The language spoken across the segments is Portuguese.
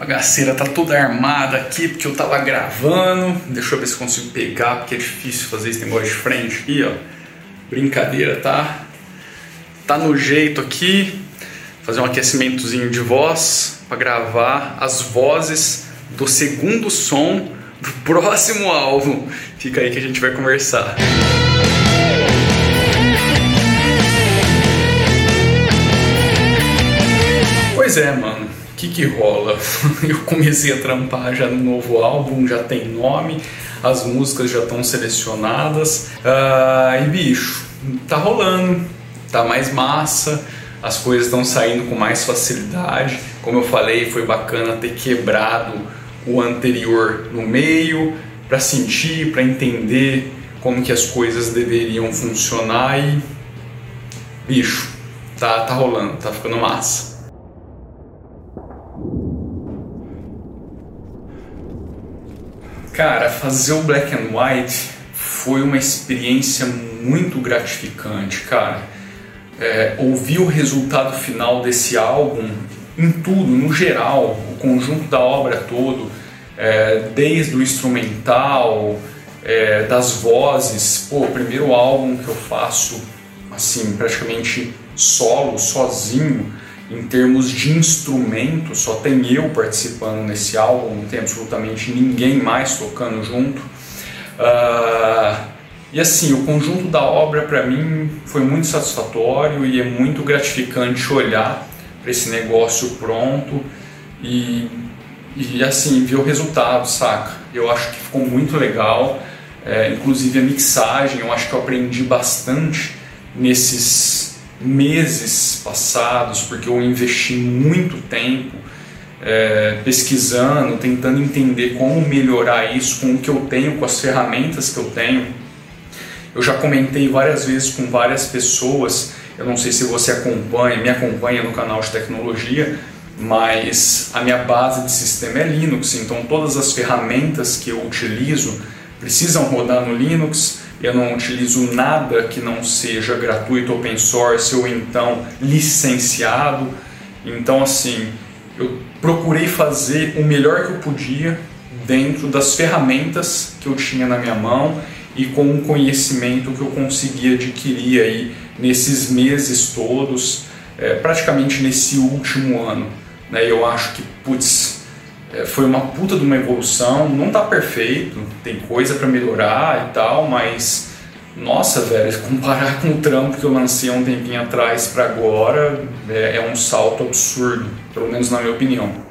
Bagaceira tá toda armada aqui porque eu tava gravando. Deixa eu ver se consigo pegar, porque é difícil fazer esse negócio de frente aqui, ó. Brincadeira, tá? Tá no jeito aqui. Fazer um aquecimentozinho de voz para gravar as vozes do segundo som do próximo álbum. Fica aí que a gente vai conversar. Pois é, mano que que rola? Eu comecei a trampar já no novo álbum, já tem nome, as músicas já estão selecionadas. Uh, e bicho, tá rolando, tá mais massa, as coisas estão saindo com mais facilidade. Como eu falei, foi bacana ter quebrado o anterior no meio para sentir, para entender como que as coisas deveriam funcionar e bicho, tá tá rolando, tá ficando massa. Cara, fazer o Black and White foi uma experiência muito gratificante, cara. É, ouvir o resultado final desse álbum, em tudo, no geral, o conjunto da obra todo, é, desde o instrumental, é, das vozes. Pô, o primeiro álbum que eu faço, assim, praticamente solo, sozinho, em termos de instrumento, só tem eu participando nesse álbum, não tem absolutamente ninguém mais tocando junto. Uh, e assim, o conjunto da obra para mim foi muito satisfatório e é muito gratificante olhar para esse negócio pronto e, e assim, ver o resultado, saca? Eu acho que ficou muito legal, é, inclusive a mixagem, eu acho que eu aprendi bastante nesses meses passados, porque eu investi muito tempo é, pesquisando, tentando entender como melhorar isso com o que eu tenho, com as ferramentas que eu tenho. Eu já comentei várias vezes com várias pessoas, eu não sei se você acompanha, me acompanha no canal de tecnologia, mas a minha base de sistema é Linux, então todas as ferramentas que eu utilizo precisam rodar no Linux eu não utilizo nada que não seja gratuito, open source ou então licenciado. Então, assim, eu procurei fazer o melhor que eu podia dentro das ferramentas que eu tinha na minha mão e com o conhecimento que eu consegui adquirir aí nesses meses todos, é, praticamente nesse último ano. Né? Eu acho que, putz, foi uma puta de uma evolução, não tá perfeito, tem coisa para melhorar e tal, mas nossa, velho, comparar com o trampo que eu lancei há um tempinho atrás para agora é, é um salto absurdo, pelo menos na minha opinião.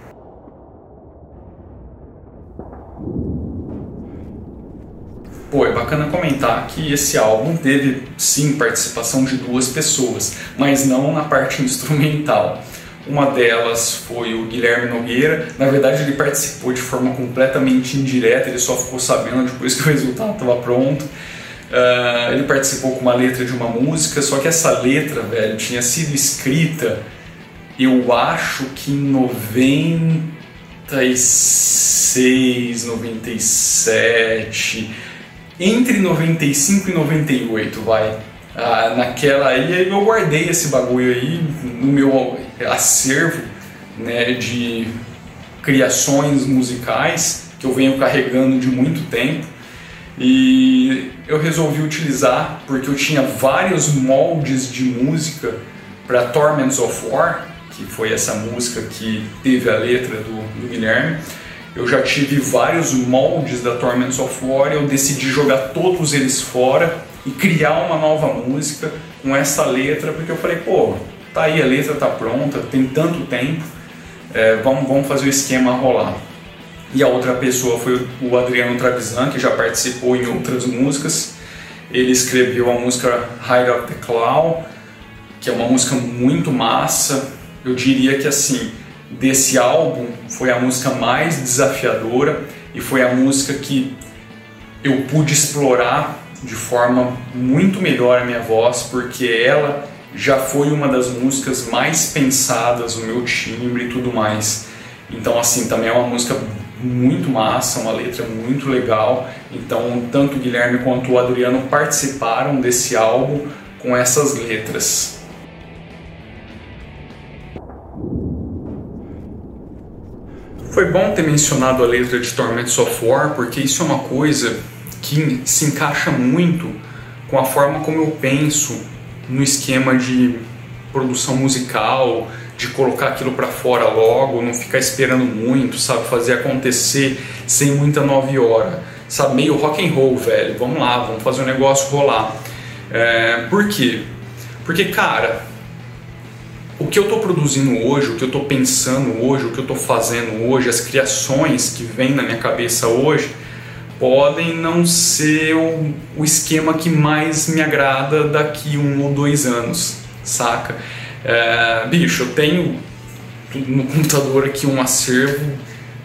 Pô, é bacana comentar que esse álbum teve sim participação de duas pessoas, mas não na parte instrumental. Uma delas foi o Guilherme Nogueira. Na verdade, ele participou de forma completamente indireta, ele só ficou sabendo depois que o resultado estava pronto. Uh, ele participou com uma letra de uma música, só que essa letra, velho, tinha sido escrita, eu acho que em 96, 97, entre 95 e 98, vai. Ah, naquela aí eu guardei esse bagulho aí no meu acervo né, de criações musicais que eu venho carregando de muito tempo e eu resolvi utilizar porque eu tinha vários moldes de música para Torments of War, que foi essa música que teve a letra do, do Guilherme. Eu já tive vários moldes da Torments of War eu decidi jogar todos eles fora e criar uma nova música com essa letra, porque eu falei, pô, tá aí, a letra tá pronta, tem tanto tempo, é, vamos, vamos fazer o esquema rolar. E a outra pessoa foi o Adriano Travisan, que já participou em outras músicas. Ele escreveu a música High of the Cloud, que é uma música muito massa. Eu diria que assim, desse álbum foi a música mais desafiadora e foi a música que eu pude explorar de forma muito melhor a minha voz, porque ela já foi uma das músicas mais pensadas, o meu timbre e tudo mais. Então, assim, também é uma música muito massa, uma letra muito legal. Então, tanto o Guilherme quanto o Adriano participaram desse álbum com essas letras. Foi bom ter mencionado a letra de Torments of War, porque isso é uma coisa que se encaixa muito com a forma como eu penso no esquema de produção musical, de colocar aquilo para fora logo, não ficar esperando muito, sabe, fazer acontecer sem muita nove hora, sabe, meio rock and roll, velho. Vamos lá, vamos fazer o negócio rolar. É, por quê? Porque, cara, o que eu estou produzindo hoje, o que eu estou pensando hoje, o que eu estou fazendo hoje, as criações que vêm na minha cabeça hoje, podem não ser o, o esquema que mais me agrada daqui um ou dois anos, saca? É, bicho, eu tenho no computador aqui um acervo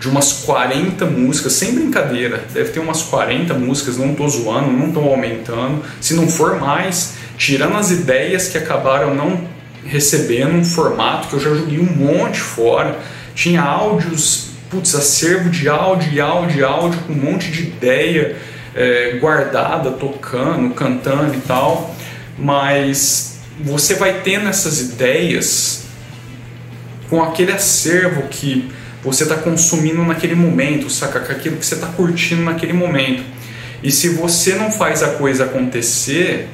de umas 40 músicas, sem brincadeira, deve ter umas 40 músicas, não estou zoando, não estou aumentando, se não for mais, tirando as ideias que acabaram não recebendo um formato que eu já joguei um monte fora. Tinha áudios, putz, acervo de áudio e áudio e áudio com um monte de ideia é, guardada, tocando, cantando e tal. Mas você vai tendo essas ideias com aquele acervo que você está consumindo naquele momento, saca? Com aquilo que você está curtindo naquele momento. E se você não faz a coisa acontecer,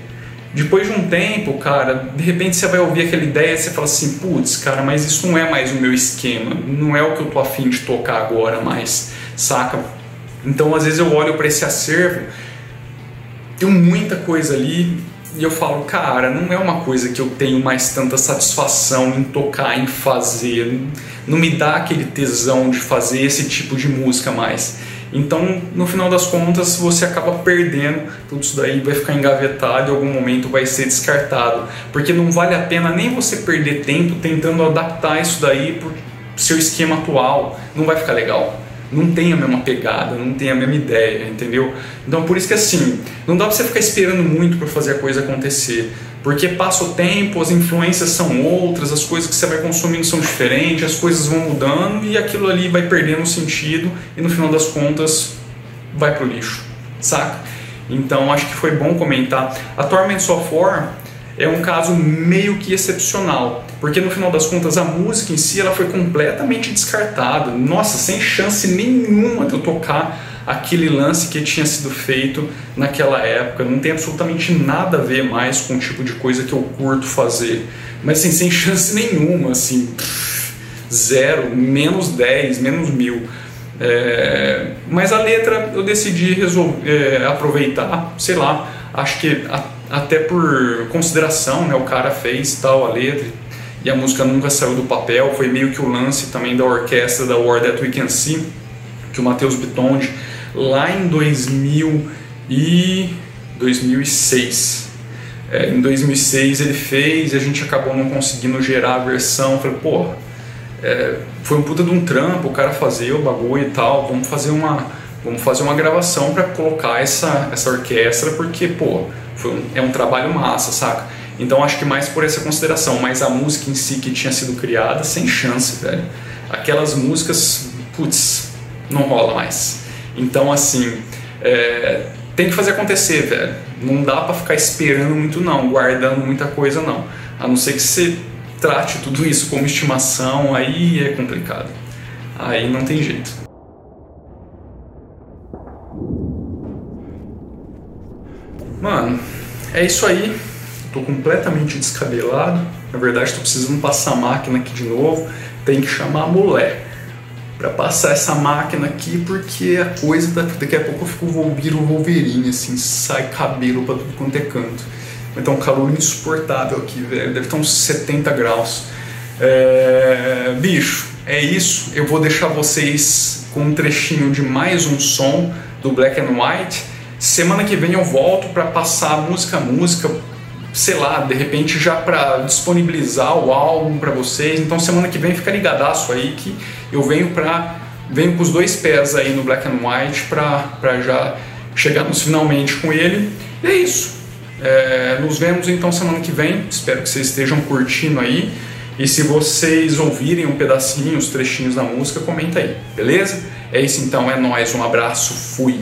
depois de um tempo, cara, de repente você vai ouvir aquela ideia e você fala assim, putz, cara, mas isso não é mais o meu esquema, não é o que eu tô afim de tocar agora mais, saca? Então às vezes eu olho para esse acervo, tem muita coisa ali e eu falo, cara, não é uma coisa que eu tenho mais tanta satisfação em tocar, em fazer, não me dá aquele tesão de fazer esse tipo de música mais. Então, no final das contas, você acaba perdendo tudo isso daí, vai ficar engavetado em algum momento vai ser descartado. Porque não vale a pena nem você perder tempo tentando adaptar isso daí para o seu esquema atual. Não vai ficar legal. Não tem a mesma pegada, não tem a mesma ideia, entendeu? Então, por isso que assim, não dá para você ficar esperando muito para fazer a coisa acontecer. Porque passa o tempo, as influências são outras, as coisas que você vai consumindo são diferentes, as coisas vão mudando e aquilo ali vai perdendo sentido e no final das contas vai pro lixo, saca? Então acho que foi bom comentar. A Torment of War é um caso meio que excepcional, porque no final das contas a música em si ela foi completamente descartada. Nossa, sem chance nenhuma de eu tocar aquele lance que tinha sido feito naquela época. Não tem absolutamente nada a ver mais com o tipo de coisa que eu curto fazer. Mas assim, sem chance nenhuma, assim, zero, menos 10, menos mil. É, mas a letra eu decidi resolver, é, aproveitar, sei lá, acho que a, até por consideração, né, o cara fez tal a letra e a música nunca saiu do papel, foi meio que o lance também da orquestra da War That We Can See, que o Matheus Bitondi lá em 2000 e 2006. É, em 2006 ele fez e a gente acabou não conseguindo gerar a versão. falei, pô, é, foi um puta de um trampo o cara fazer o bagulho e tal, vamos fazer uma, vamos fazer uma gravação para colocar essa, essa orquestra, porque, pô, um, é um trabalho massa, saca? Então acho que mais por essa consideração, mas a música em si que tinha sido criada, sem chance, velho. Aquelas músicas, putz, não rola mais. Então, assim, é, tem que fazer acontecer, velho. Não dá para ficar esperando muito, não, guardando muita coisa, não. A não ser que você trate tudo isso como estimação, aí é complicado. Aí não tem jeito. Mano, é isso aí. Tô completamente descabelado. Na verdade, tô precisando passar a máquina aqui de novo. Tem que chamar a mulher para passar essa máquina aqui, porque a coisa tá, daqui a pouco eu fico Volviro Wolverine, assim, sai cabelo para tudo quanto é canto. Vai estar um calor insuportável aqui, velho. Deve estar uns 70 graus. É... Bicho, é isso. Eu vou deixar vocês com um trechinho de mais um som do Black and White. Semana que vem eu volto para passar música a música, sei lá, de repente já para disponibilizar o álbum para vocês. Então semana que vem fica ligadaço aí que eu venho para venho com os dois pés aí no Black and White para já chegarmos finalmente com ele. E é isso. É, nos vemos então semana que vem. Espero que vocês estejam curtindo aí. E se vocês ouvirem um pedacinho, os trechinhos da música, comenta aí, beleza? É isso então, é nós, um abraço, fui.